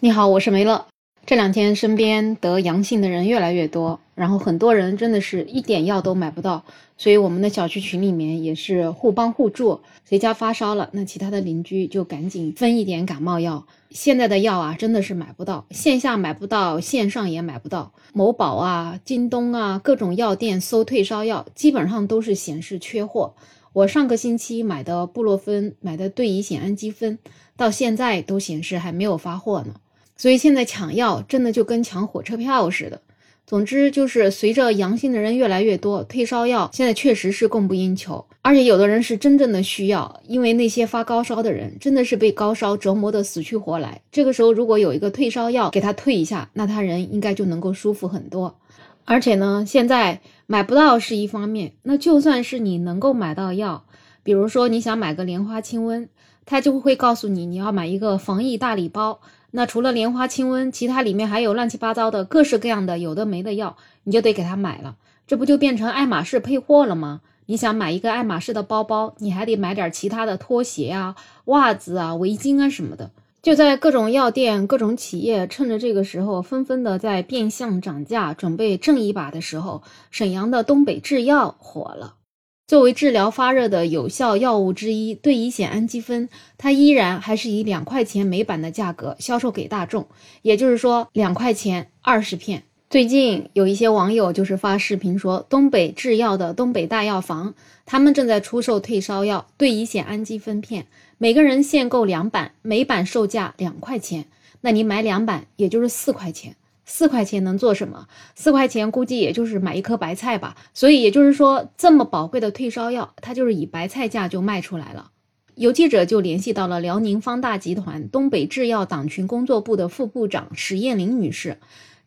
你好，我是梅乐。这两天身边得阳性的人越来越多，然后很多人真的是一点药都买不到，所以我们的小区群里面也是互帮互助，谁家发烧了，那其他的邻居就赶紧分一点感冒药。现在的药啊，真的是买不到，线下买不到，线上也买不到。某宝啊、京东啊，各种药店搜退烧药，基本上都是显示缺货。我上个星期买的布洛芬、买的对乙酰氨基酚，到现在都显示还没有发货呢。所以现在抢药真的就跟抢火车票似的。总之就是随着阳性的人越来越多，退烧药现在确实是供不应求，而且有的人是真正的需要，因为那些发高烧的人真的是被高烧折磨得死去活来。这个时候如果有一个退烧药给他退一下，那他人应该就能够舒服很多。而且呢，现在买不到是一方面，那就算是你能够买到药，比如说你想买个莲花清瘟，他就会告诉你你要买一个防疫大礼包。那除了莲花清瘟，其他里面还有乱七八糟的各式各样的有的没的药，你就得给他买了，这不就变成爱马仕配货了吗？你想买一个爱马仕的包包，你还得买点其他的拖鞋啊、袜子啊、围巾啊什么的。就在各种药店、各种企业趁着这个时候纷纷的在变相涨价，准备挣一把的时候，沈阳的东北制药火了。作为治疗发热的有效药物之一，对乙酰氨基酚，它依然还是以两块钱每板的价格销售给大众，也就是说两块钱二十片。最近有一些网友就是发视频说，东北制药的东北大药房，他们正在出售退烧药对乙酰氨基酚片，每个人限购两板，每板售价两块钱，那你买两板也就是四块钱。四块钱能做什么？四块钱估计也就是买一颗白菜吧。所以也就是说，这么宝贵的退烧药，它就是以白菜价就卖出来了。有记者就联系到了辽宁方大集团东北制药党群工作部的副部长史艳玲女士。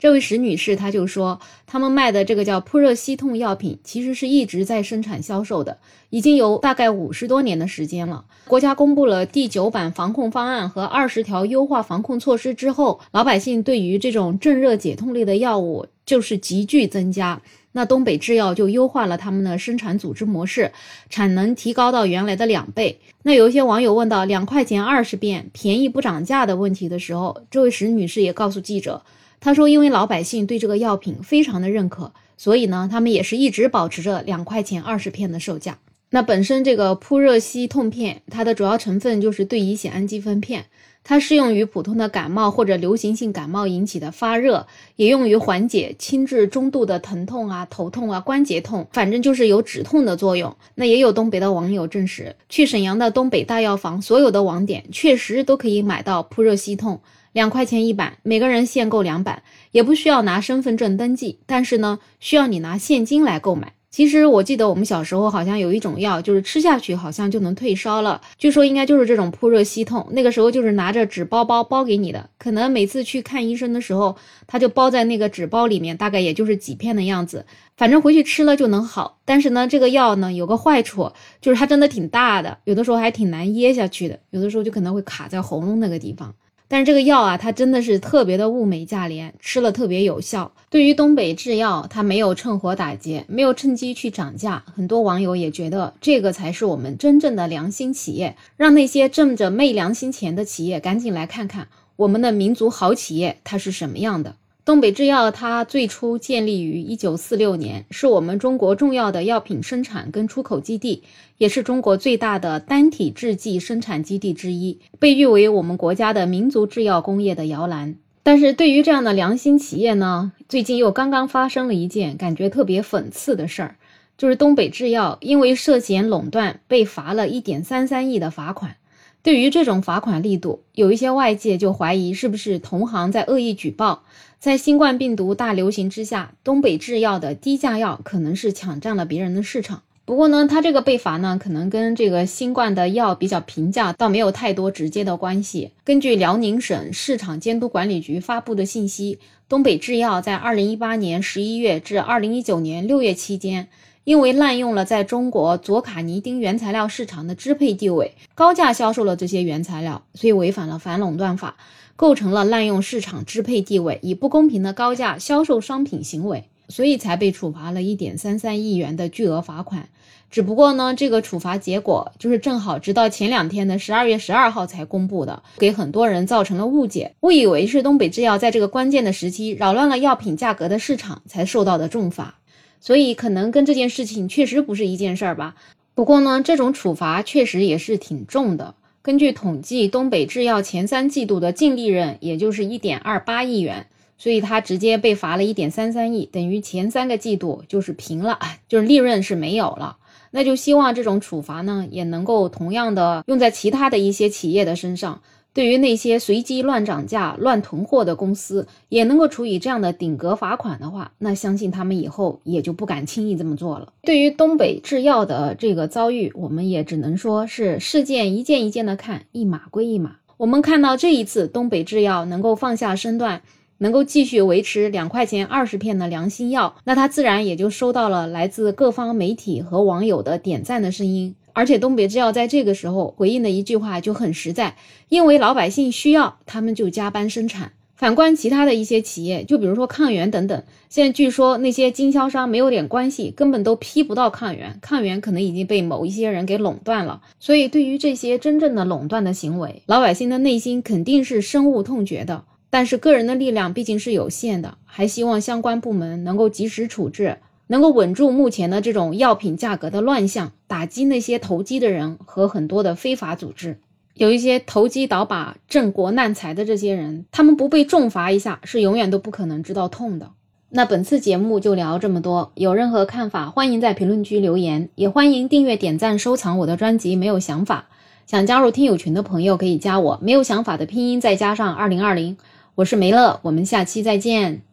这位史女士，她就说，他们卖的这个叫扑热息痛药品，其实是一直在生产销售的，已经有大概五十多年的时间了。国家公布了第九版防控方案和二十条优化防控措施之后，老百姓对于这种镇热解痛类的药物就是急剧增加。那东北制药就优化了他们的生产组织模式，产能提高到原来的两倍。那有一些网友问到两块钱二十遍便宜不涨价的问题的时候，这位史女士也告诉记者。他说：“因为老百姓对这个药品非常的认可，所以呢，他们也是一直保持着两块钱二十片的售价。那本身这个扑热息痛片，它的主要成分就是对乙酰氨基酚片，它适用于普通的感冒或者流行性感冒引起的发热，也用于缓解轻至中度的疼痛啊、头痛啊、关节痛，反正就是有止痛的作用。那也有东北的网友证实，去沈阳的东北大药房所有的网点确实都可以买到扑热息痛。”两块钱一板，每个人限购两板，也不需要拿身份证登记，但是呢，需要你拿现金来购买。其实我记得我们小时候好像有一种药，就是吃下去好像就能退烧了，据说应该就是这种扑热息痛。那个时候就是拿着纸包包包给你的，可能每次去看医生的时候，他就包在那个纸包里面，大概也就是几片的样子，反正回去吃了就能好。但是呢，这个药呢有个坏处，就是它真的挺大的，有的时候还挺难噎下去的，有的时候就可能会卡在喉咙那个地方。但是这个药啊，它真的是特别的物美价廉，吃了特别有效。对于东北制药，它没有趁火打劫，没有趁机去涨价。很多网友也觉得这个才是我们真正的良心企业，让那些挣着昧良心钱的企业赶紧来看看我们的民族好企业它是什么样的。东北制药它最初建立于一九四六年，是我们中国重要的药品生产跟出口基地，也是中国最大的单体制剂生产基地之一，被誉为我们国家的民族制药工业的摇篮。但是对于这样的良心企业呢，最近又刚刚发生了一件感觉特别讽刺的事儿，就是东北制药因为涉嫌垄断被罚了一点三三亿的罚款。对于这种罚款力度，有一些外界就怀疑是不是同行在恶意举报。在新冠病毒大流行之下，东北制药的低价药可能是抢占了别人的市场。不过呢，他这个被罚呢，可能跟这个新冠的药比较平价，倒没有太多直接的关系。根据辽宁省市场监督管理局发布的信息，东北制药在二零一八年十一月至二零一九年六月期间。因为滥用了在中国左卡尼丁原材料市场的支配地位，高价销售了这些原材料，所以违反了反垄断法，构成了滥用市场支配地位，以不公平的高价销售商品行为。所以才被处罚了一点三三亿元的巨额罚款。只不过呢，这个处罚结果就是正好直到前两天的十二月十二号才公布的，给很多人造成了误解，误以为是东北制药在这个关键的时期扰乱了药品价格的市场才受到的重罚，所以可能跟这件事情确实不是一件事儿吧。不过呢，这种处罚确实也是挺重的。根据统计，东北制药前三季度的净利润也就是一点二八亿元，所以它直接被罚了一点三三亿，等于前三个季度就是平了，就是利润是没有了。那就希望这种处罚呢，也能够同样的用在其他的一些企业的身上。对于那些随机乱涨价、乱囤货的公司，也能够处以这样的顶格罚款的话，那相信他们以后也就不敢轻易这么做了。对于东北制药的这个遭遇，我们也只能说是事件一件一件的看，一码归一码。我们看到这一次东北制药能够放下身段。能够继续维持两块钱二十片的良心药，那他自然也就收到了来自各方媒体和网友的点赞的声音。而且东北制药在这个时候回应的一句话就很实在，因为老百姓需要，他们就加班生产。反观其他的一些企业，就比如说抗原等等，现在据说那些经销商没有点关系，根本都批不到抗原，抗原可能已经被某一些人给垄断了。所以对于这些真正的垄断的行为，老百姓的内心肯定是深恶痛绝的。但是个人的力量毕竟是有限的，还希望相关部门能够及时处置，能够稳住目前的这种药品价格的乱象，打击那些投机的人和很多的非法组织。有一些投机倒把、镇国难财的这些人，他们不被重罚一下，是永远都不可能知道痛的。那本次节目就聊这么多，有任何看法，欢迎在评论区留言，也欢迎订阅、点赞、收藏我的专辑。没有想法，想加入听友群的朋友可以加我，没有想法的拼音再加上二零二零。我是梅乐，我们下期再见。